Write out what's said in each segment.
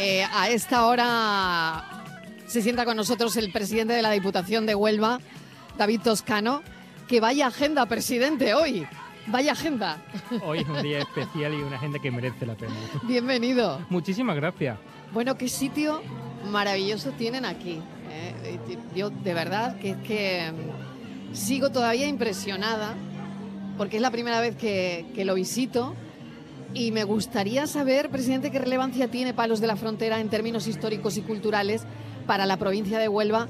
Eh, a esta hora se sienta con nosotros el presidente de la Diputación de Huelva, David Toscano. Que vaya agenda, presidente, hoy. Vaya agenda. Hoy es un día especial y una agenda que merece la pena. Bienvenido. Muchísimas gracias. Bueno, qué sitio maravilloso tienen aquí. ¿eh? Yo de verdad que es que mm, sigo todavía impresionada porque es la primera vez que, que lo visito y me gustaría saber, presidente, qué relevancia tiene Palos de la Frontera en términos históricos y culturales para la provincia de Huelva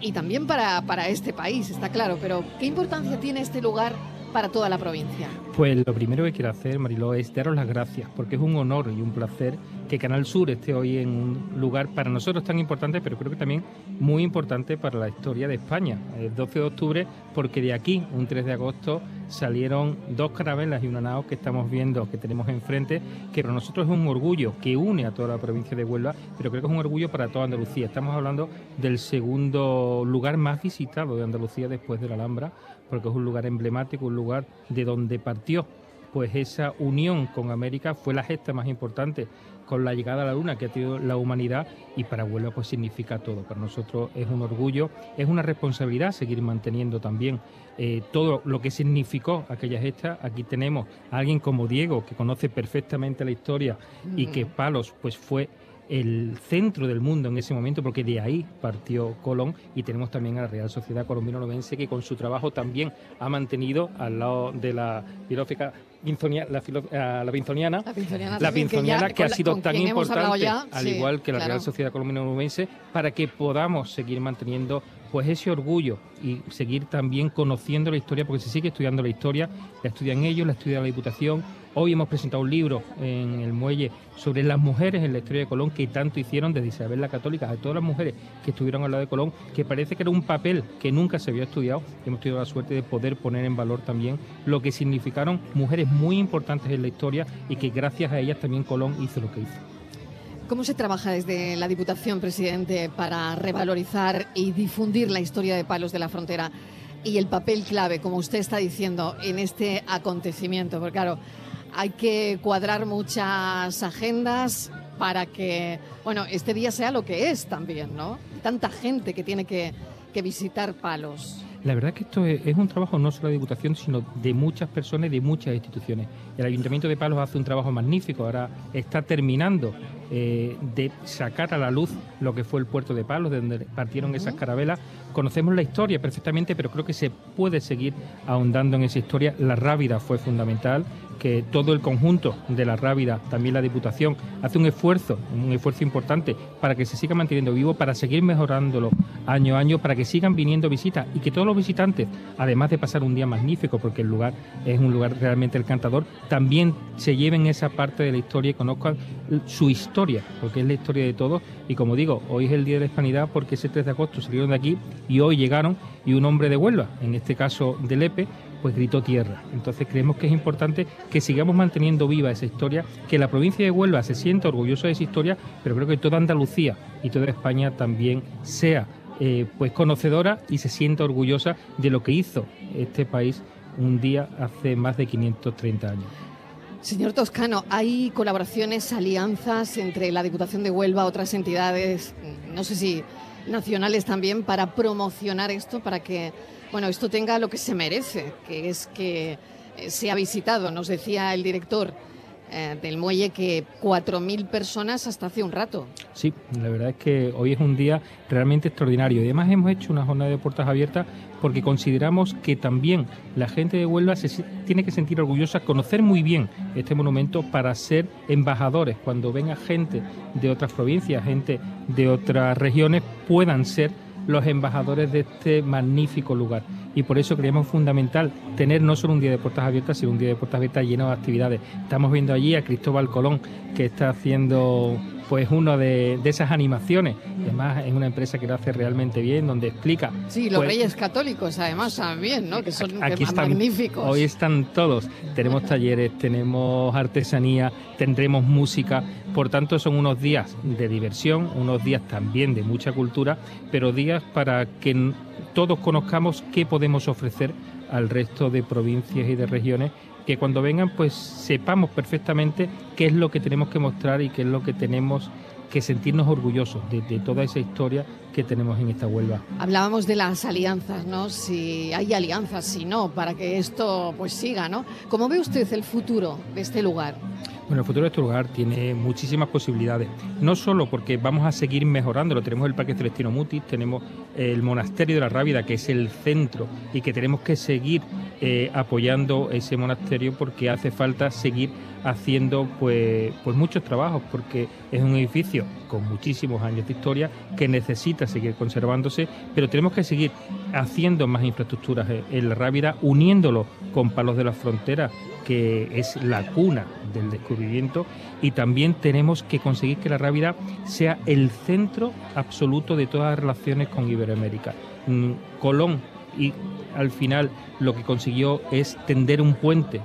y también para, para este país, está claro, pero ¿qué importancia tiene este lugar para toda la provincia? Pues lo primero que quiero hacer, Mariló, es daros las gracias, porque es un honor y un placer que Canal Sur esté hoy en un lugar para nosotros tan importante, pero creo que también muy importante para la historia de España. El 12 de octubre, porque de aquí, un 3 de agosto, salieron dos carabelas y una nao que estamos viendo, que tenemos enfrente, que para nosotros es un orgullo que une a toda la provincia de Huelva, pero creo que es un orgullo para toda Andalucía. Estamos hablando del segundo lugar más visitado de Andalucía después de la Alhambra, porque es un lugar emblemático, un lugar de donde partió pues esa unión con América fue la gesta más importante con la llegada a la Luna que ha tenido la humanidad y para Huelva pues significa todo. Para nosotros es un orgullo, es una responsabilidad seguir manteniendo también eh, todo lo que significó aquella gesta. Aquí tenemos a alguien como Diego que conoce perfectamente la historia y que. Palos pues fue el centro del mundo en ese momento, porque de ahí partió Colón, y tenemos también a la Real Sociedad Colombino-Novense, que con su trabajo también ha mantenido al lado de la filófica la, la, pinzoniana, la pinzoniana, que, ha sido tan importante, al igual que la Real Sociedad Colombino-Novense, para que podamos seguir manteniendo pues ese orgullo y seguir también conociendo la historia, porque se sigue estudiando la historia, la estudian ellos, la estudia la Diputación, Hoy hemos presentado un libro en el muelle sobre las mujeres en la historia de Colón que tanto hicieron desde Isabel la Católica a todas las mujeres que estuvieron al lado de Colón, que parece que era un papel que nunca se había estudiado. Hemos tenido la suerte de poder poner en valor también lo que significaron mujeres muy importantes en la historia y que gracias a ellas también Colón hizo lo que hizo. ¿Cómo se trabaja desde la Diputación, presidente, para revalorizar y difundir la historia de Palos de la Frontera y el papel clave, como usted está diciendo, en este acontecimiento? Porque claro, hay que cuadrar muchas agendas para que, bueno, este día sea lo que es también, ¿no? Tanta gente que tiene que, visitar Palos. La verdad que esto es, un trabajo no solo de Diputación, sino de muchas personas y de muchas instituciones. El Ayuntamiento de Palos hace un trabajo magnífico, ahora está terminando eh, de sacar a la luz lo que fue el puerto de Palos, de donde partieron esas carabelas. Conocemos la historia perfectamente, pero creo que se puede seguir ahondando en esa historia. La Rábida fue fundamental, que todo el conjunto de la Rábida, también la Diputación, hace un esfuerzo, un esfuerzo importante para que se siga manteniendo vivo, para seguir mejorándolo año a año, para que sigan viniendo visitas y que todos los visitantes, además de pasar un día magnífico, porque el lugar es un lugar realmente encantador, también se lleven esa parte de la historia y conozcan su historia, porque es la historia de todos. Y como digo, hoy es el Día de la Hispanidad porque ese 3 de agosto salieron de aquí y hoy llegaron y un hombre de Huelva, en este caso de Lepe, pues gritó tierra. Entonces creemos que es importante que sigamos manteniendo viva esa historia, que la provincia de Huelva se sienta orgullosa de esa historia, pero creo que toda Andalucía y toda España también sea eh, pues conocedora y se sienta orgullosa de lo que hizo este país un día hace más de 530 años. Señor Toscano, ¿hay colaboraciones, alianzas entre la Diputación de Huelva, otras entidades, no sé si nacionales también, para promocionar esto, para que bueno, esto tenga lo que se merece, que es que eh, sea visitado. Nos decía el director eh, del muelle que 4.000 personas hasta hace un rato. Sí, la verdad es que hoy es un día realmente extraordinario. Y además hemos hecho una jornada de puertas abiertas porque consideramos que también la gente de Huelva se tiene que sentir orgullosa, conocer muy bien este monumento para ser embajadores. Cuando venga gente de otras provincias, gente de otras regiones, puedan ser los embajadores de este magnífico lugar. Y por eso creemos fundamental tener no solo un día de puertas abiertas, sino un día de puertas abiertas lleno de actividades. Estamos viendo allí a Cristóbal Colón, que está haciendo pues uno de, esas animaciones. Además, es una empresa que lo hace realmente bien, donde explica. Sí, los pues, reyes católicos, además, también, ¿no? Que son aquí magníficos. Hoy están todos. Tenemos talleres, tenemos artesanía, tendremos música. Por tanto, son unos días de diversión, unos días también de mucha cultura, pero días para que todos conozcamos qué podemos ofrecer al resto de provincias y de regiones que cuando vengan pues sepamos perfectamente qué es lo que tenemos que mostrar y qué es lo que tenemos que sentirnos orgullosos de, toda esa historia que tenemos en esta Huelva. Hablábamos de las alianzas, ¿no? Si hay alianzas, si no, para que esto pues siga, ¿no? ¿Cómo ve usted el futuro de este lugar? Bueno, el futuro de este lugar tiene muchísimas posibilidades, no solo porque vamos a seguir mejorándolo, tenemos el Parque Celestino Mutis, tenemos el Monasterio de la Rábida, que es el centro, y que tenemos que seguir eh, apoyando ese monasterio porque hace falta seguir haciendo pues, pues muchos trabajos, porque es un edificio con muchísimos años de historia que necesita seguir conservándose, pero tenemos que seguir haciendo más infraestructuras en la Rábida, uniéndolo con Palos de la Frontera, que es la cuna del descubrimiento, y también tenemos que conseguir que la Rábida sea el centro absoluto de todas las relaciones con Iberoamérica. Mm, Colón y al final lo que consiguió es tender un puente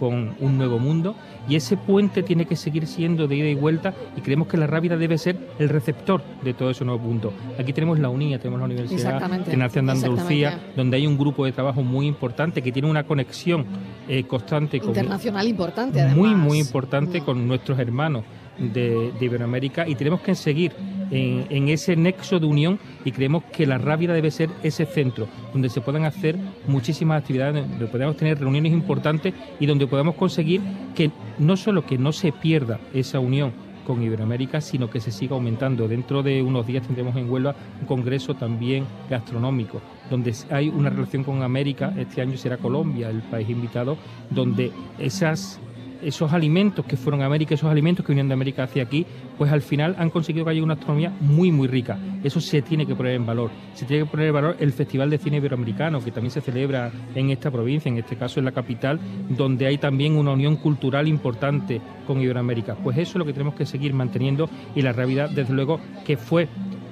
con un nuevo mundo y ese puente tiene que seguir siendo de ida y vuelta y creemos que la Rábida debe ser el receptor de todo ese nuevo mundo. Aquí tenemos la UNIA, tenemos la Universidad de Nación de Andalucía, donde hay un grupo de trabajo muy importante que tiene una conexión eh, constante internacional importante además. muy muy importante mm. con nuestros hermanos de, Iberoamérica y tenemos que seguir en, ese nexo de unión y creemos que la Rábida debe ser ese centro donde se puedan hacer muchísimas actividades, donde podamos tener reuniones importantes y donde podamos conseguir que no solo que no se pierda esa unión con Iberoamérica, sino que se siga aumentando. Dentro de unos días tendremos en Huelva un congreso también gastronómico, donde hay una relación con América, este año será Colombia el país invitado, donde esas esos alimentos que fueron a América, esos alimentos que vinieron de América hacia aquí, pues al final han conseguido que haya una astronomía muy, muy rica. Eso se tiene que poner en valor. Se tiene que poner en valor el Festival de Cine Iberoamericano, que también se celebra en esta provincia, en este caso en la capital, donde hay también una unión cultural importante con Iberoamérica. Pues eso es lo que tenemos que seguir manteniendo y la realidad, desde luego, que fue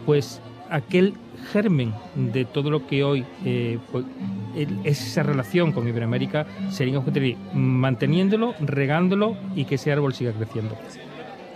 pues aquel germen de todo lo que hoy eh, pues, es esa relación con Iberoamérica sería manteniéndolo, regándolo y que ese árbol siga creciendo.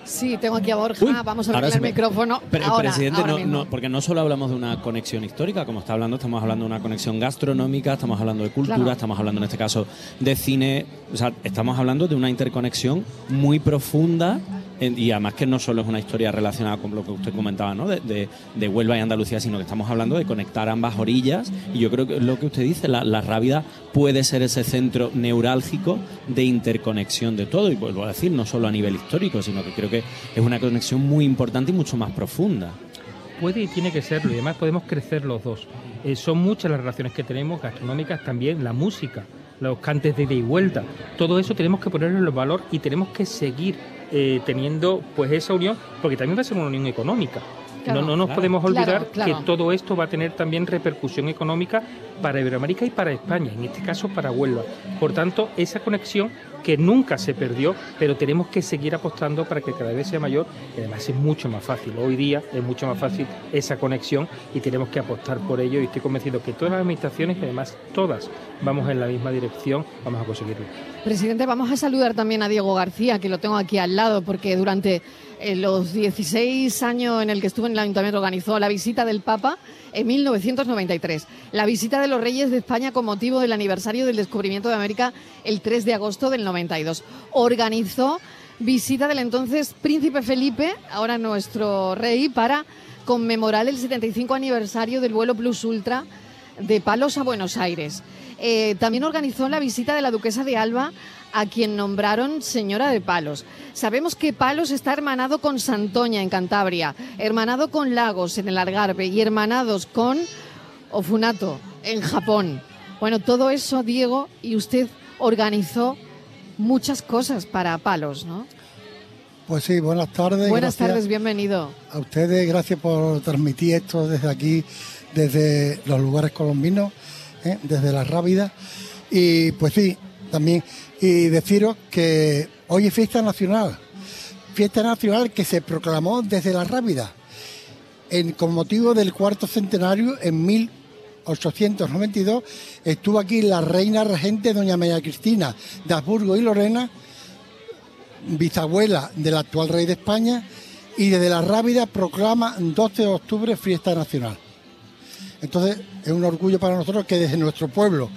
Sí, tengo aquí a Borja, vamos a abrir el micrófono. Pero, presidente, no, porque no solo hablamos de una conexión histórica, como está hablando, estamos hablando de una conexión gastronómica, estamos hablando de cultura, estamos hablando en este caso de cine, o sea, estamos hablando de una interconexión muy profunda y además que no solo es una historia relacionada con lo que usted comentaba, ¿no? De, de, Huelva y Andalucía, sino que estamos hablando de conectar ambas orillas. Y yo creo que lo que usted dice, la, la Rábida puede ser ese centro neurálgico de interconexión de todo. Y vuelvo a decir, no solo a nivel histórico, sino que creo que es una conexión muy importante y mucho más profunda puede y tiene que serlo y además podemos crecer los dos. Eh, son muchas las relaciones que tenemos, gastronómicas también, la música, los cantes de ida y vuelta, todo eso tenemos que ponerlo en valor y tenemos que seguir eh, teniendo pues esa unión, porque también va a ser una unión económica. no, no nos podemos olvidar que todo esto va a tener también repercusión económica para Iberoamérica y para España, en este caso para Huelva. Por tanto, esa conexión que nunca se perdió, pero tenemos que seguir apostando para que cada vez sea mayor y además es mucho más fácil. Hoy día es mucho más fácil esa conexión y tenemos que apostar por ello y estoy convencido que todas las administraciones, y además todas, vamos en la misma dirección, vamos a conseguirlo. Presidente, vamos a saludar también a Diego García, que lo tengo aquí al lado, porque durante eh, los 16 años en el que estuvo en el Ayuntamiento organizó la visita del Papa en 1993. La visita de los Reyes de España con motivo del aniversario del descubrimiento de América el 3 de agosto del 92. Organizó visita del entonces Príncipe Felipe, ahora nuestro rey, para conmemorar el 75 aniversario del vuelo Plus Ultra de Palos a Buenos Aires. Eh, también organizó la visita de la duquesa de Alba a quien nombraron señora de Palos. Sabemos que Palos está hermanado con Santoña en Cantabria, hermanado con Lagos en el Algarve y hermanados con Ofunato en Japón. Bueno, todo eso, Diego, y usted organizó muchas cosas para Palos, ¿no? Pues sí, buenas tardes. Buenas tardes, bienvenido. A ustedes, gracias por transmitir esto desde aquí, desde los lugares colombinos, ¿eh? desde la Rábida. Y pues sí, también y deciros que hoy es fiesta nacional, fiesta nacional que se proclamó desde la Rábida, con motivo del cuarto centenario en 1892 estuvo aquí la reina regente doña María Cristina de Habsburgo y Lorena, bisabuela del actual rey de España, y desde la Rábida proclama 12 de octubre fiesta nacional. Entonces es un orgullo para nosotros que desde nuestro pueblo,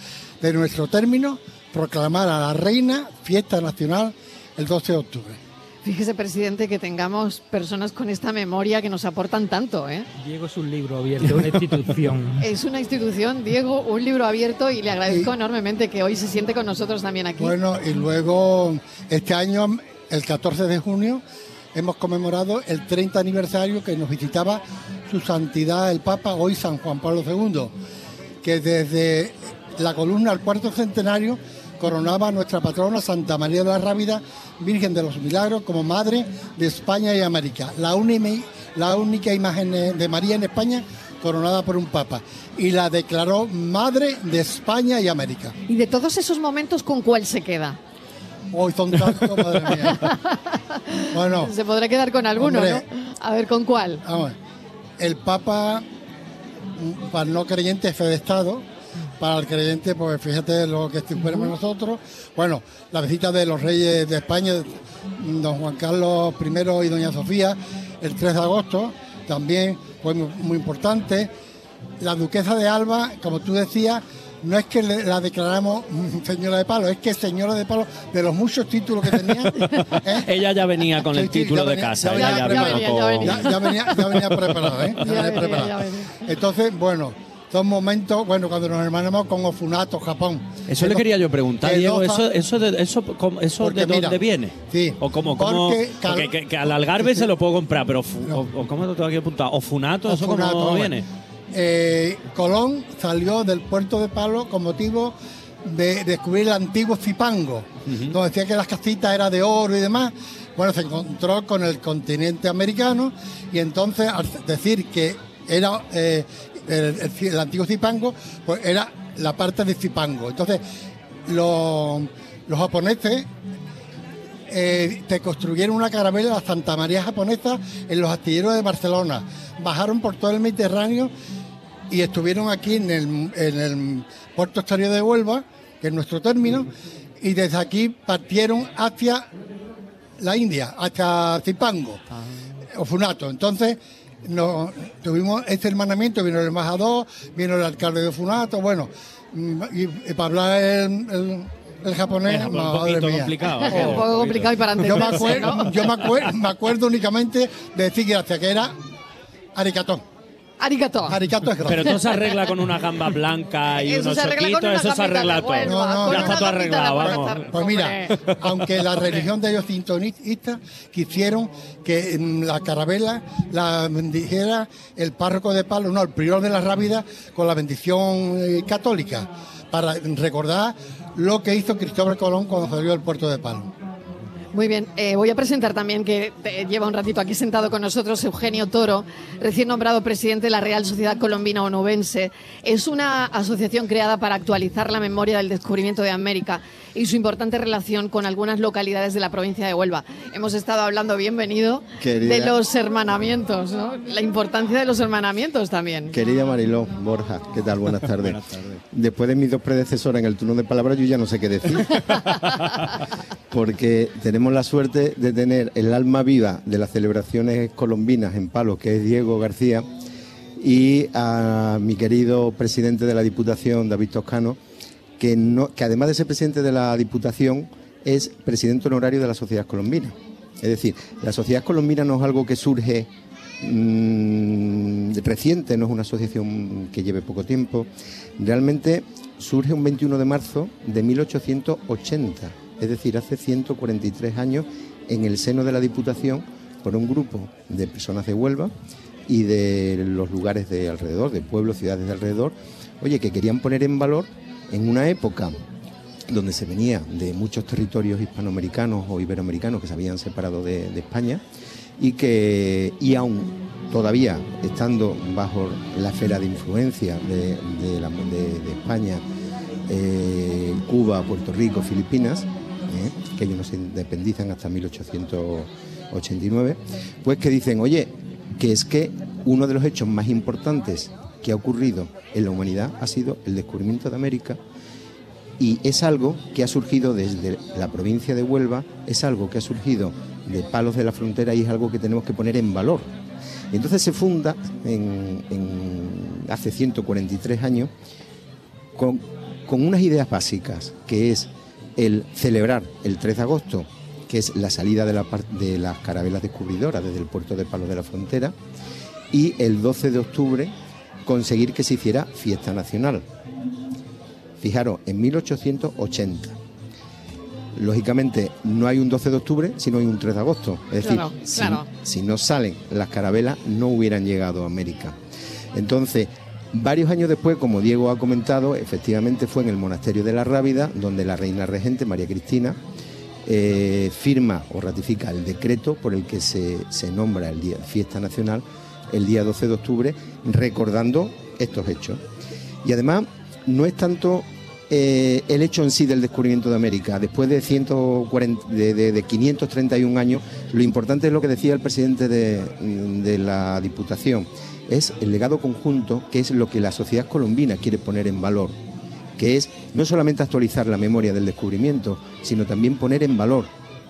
de nuestro término, proclamar a la reina fiesta nacional el 12 de octubre. Fíjese, presidente, que tengamos personas con esta memoria que nos aportan tanto. ¿eh? Diego es un libro abierto, una institución. es una institución, Diego, un libro abierto y le agradezco enormemente que hoy se siente con nosotros también aquí. Bueno, y luego este año, el 14 de junio, hemos conmemorado el 30 aniversario que nos visitaba su santidad el Papa, hoy San Juan Pablo II, que desde la columna al cuarto centenario coronaba a nuestra patrona Santa María de la Rábida, Virgen de los Milagros, como Madre de España y América. La, la única imagen de María en España coronada por un papa y la declaró Madre de España y América. ¿Y de todos esos momentos con cuál se queda? Hoy son tantos, madre mía. Bueno. Se podrá quedar con alguno, ¿no? A ver, ¿con cuál? Vamos, el Papa, para no creyente, fe de Estado. Para el creyente, pues fíjate lo que estuvimos nosotros. Bueno, la visita de los reyes de España, don Juan Carlos I y doña Sofía, el 3 de agosto, también fue muy importante. La duquesa de Alba, como tú decías, no es que la declaramos señora de palo, es que señora de palo, de los muchos títulos que tenía. ¿eh? Ella ya venía con el título de casa. Ya, venía, preparada. ¿eh? Entonces, bueno, son momentos, bueno, cuando nos hermanamos con Ofunato, Japón. Eso le quería yo preguntar, Diego, ¿eso, eso, de, eso, eso de dónde viene? Sí. ¿O cómo? cómo porque, que, al Algarve se lo puedo comprar, pero o, ¿cómo lo tengo aquí apuntado? ¿Ofunato? ¿Eso cómo viene? Eh, Colón salió del puerto de Palo con motivo de descubrir el antiguo Zipango, donde decía que las casitas eran de oro y demás. Bueno, se encontró con el continente americano y entonces al decir que era eh, el, antiguo Zipango, pues era la parte de Zipango. Entonces, los, japoneses eh, te construyeron una caravela, la Santa María japonesa, en los astilleros de Barcelona. Bajaron por todo el Mediterráneo y estuvieron aquí en el, puerto exterior de Huelva, que es nuestro término, y desde aquí partieron hacia la India, hacia Zipango, o Funato. Entonces, no, tuvimos este hermanamiento, vino el embajador, vino el alcalde de Funato, bueno, mm, y, para hablar el, japonés, es un poquito complicado. un poco complicado y para entender. Yo, me acuerdo, yo me, acuerdo, únicamente de decir gracias, que era arigato. Arigato. Arigato es Pero todo se arregla con una gamba blanca y unos choquitos, eso se arregla todo. No, no, ya está todo arreglado, vamos. Pues mira, aunque la religión de ellos sintonistas quisieron que en la carabela la bendijera el párroco de Palo, no, el prior de la Rábida, con la bendición eh, católica, para recordar lo que hizo Cristóbal Colón cuando salió del puerto de Palo. Muy bien, eh, voy a presentar también que lleva un ratito aquí sentado con nosotros Eugenio Toro, recién nombrado presidente de la Real Sociedad Colombina Onubense. Es una asociación creada para actualizar la memoria del descubrimiento de América y su importante relación con algunas localidades de la provincia de Huelva. Hemos estado hablando, bienvenido, de los hermanamientos, ¿no? la importancia de los hermanamientos también. Querida Mariló Borja, ¿qué tal? Buenas tardes. Buenas tardes. Después de mis dos predecesores en el turno de palabras, yo ya no sé qué decir. Porque tenemos la suerte de tener el alma viva de las celebraciones colombinas en Palos, que es Diego García, y a mi querido presidente de la Diputación, David Toscano, que, no, que además de ser presidente de la Diputación, es presidente honorario de la Sociedad Colombina. Es decir, la Sociedad Colombina no es algo que surge mm, reciente, no es una asociación que lleve poco tiempo. Realmente surge un 21 de marzo de 1880, es decir, hace 143 años, en el seno de la Diputación, por un grupo de personas de Huelva y de los lugares de alrededor, de pueblos, ciudades de alrededor, oye, que querían poner en valor en una época donde se venía de muchos territorios hispanoamericanos o iberoamericanos que se habían separado de, España y que, y aún todavía estando bajo la esfera de influencia de, España, eh, Cuba, Puerto Rico, Filipinas, eh, que ellos no se independizan hasta 1889, pues que dicen, oye, que es que uno de los hechos más importantes que ha ocurrido en la humanidad ha sido el descubrimiento de América y es algo que ha surgido desde la provincia de Huelva, es algo que ha surgido de Palos de la Frontera y es algo que tenemos que poner en valor. Y entonces se funda hace 143 años con, unas ideas básicas, que es el celebrar el 3 de agosto, que es la salida de, de las carabelas descubridoras desde el puerto de Palos de la Frontera, y el 12 de octubre conseguir que se hiciera fiesta nacional. Fijaros, en 1880. Lógicamente no hay un 12 de octubre, sino hay un 3 de agosto. Es decir, si, si no salen las carabelas, no hubieran llegado a América. Entonces, Varios años después, como Diego ha comentado, efectivamente fue en el monasterio de la Rábida, donde la reina regente, María Cristina, eh, firma o ratifica el decreto por el que se, nombra el día fiesta nacional el día 12 de octubre, recordando estos hechos. Y además, no es tanto eh, el hecho en sí del descubrimiento de América. Después de, 140, de, 531 años, lo importante es lo que decía el presidente de la Diputación es el legado conjunto, que es lo que la sociedad colombina quiere poner en valor, que es no solamente actualizar la memoria del descubrimiento, sino también poner en valor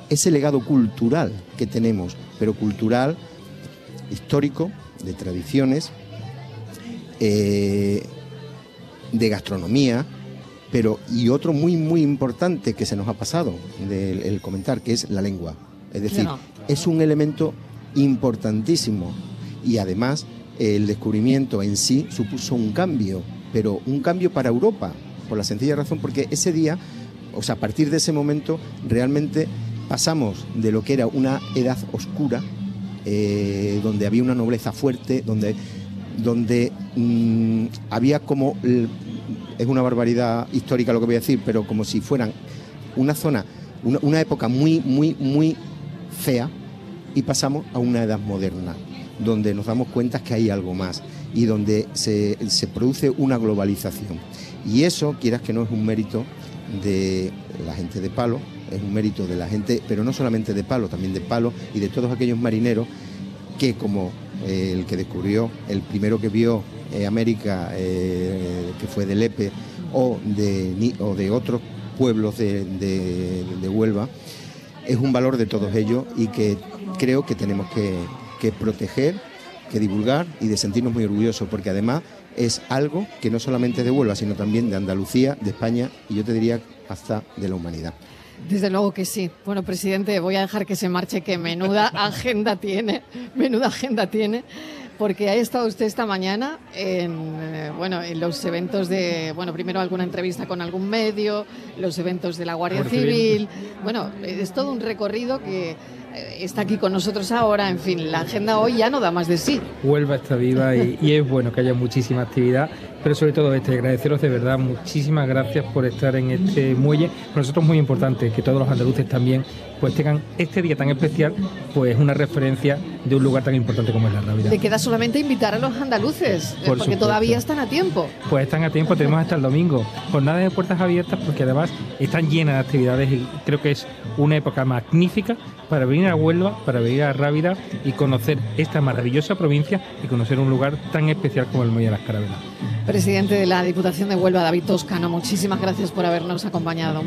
ese legado cultural que tenemos, pero cultural, histórico, de tradiciones, eh, de gastronomía, pero y otro muy muy importante que se nos ha pasado del comentar, que es la lengua. Es decir, es un elemento importantísimo y además el descubrimiento en sí supuso un cambio, pero un cambio para Europa, por la sencilla razón porque ese día, o sea, a partir de ese momento, realmente pasamos de lo que era una edad oscura, eh, donde había una nobleza fuerte, donde, donde mm, había como, es una barbaridad histórica lo que voy a decir, pero como si fueran una zona, una, una época muy, muy, muy fea, y pasamos a una edad moderna donde nos damos cuenta que hay algo más y donde se, produce una globalización. Y eso, quieras que no, es un mérito de la gente de Palo, es un mérito de la gente, pero no solamente de Palo, también de Palo y de todos aquellos marineros que como eh, el que descubrió, el primero que vio eh, América, eh, que fue de Lepe, o de, otros pueblos de, de Huelva, es un valor de todos ellos y que creo que tenemos que, que proteger, que divulgar y de sentirnos muy orgullosos, porque además es algo que no solamente es de Huelva, sino también de Andalucía, de España y yo te diría hasta de la humanidad. Desde luego que sí. Bueno, presidente, voy a dejar que se marche, que menuda agenda tiene, menuda agenda tiene, porque ha estado usted esta mañana en, eh, bueno, en los eventos de, bueno, primero alguna entrevista con algún medio, los eventos de la Guardia Civil. Bueno, es todo un recorrido que está aquí con nosotros ahora. En fin, la agenda hoy ya no da más de sí. Huelva está viva y, es bueno que haya muchísima actividad, pero sobre todo este, agradeceros de verdad, muchísimas gracias por estar en este muelle. Para nosotros es muy importante que todos los andaluces también pues tengan este día tan especial, pues una referencia de un lugar tan importante como es la Rábida. Te queda solamente invitar a los andaluces, eh, porque todavía están a tiempo. Pues están a tiempo, tenemos hasta el domingo. Jornadas de puertas abiertas porque además están llenas de actividades y creo que es una época magnífica para venir a Huelva, para venir a Rábida y conocer esta maravillosa provincia y conocer un lugar tan especial como el Muelle de las Carabelas. Presidente de la Diputación de Huelva, David Toscano, muchísimas gracias por habernos acompañado.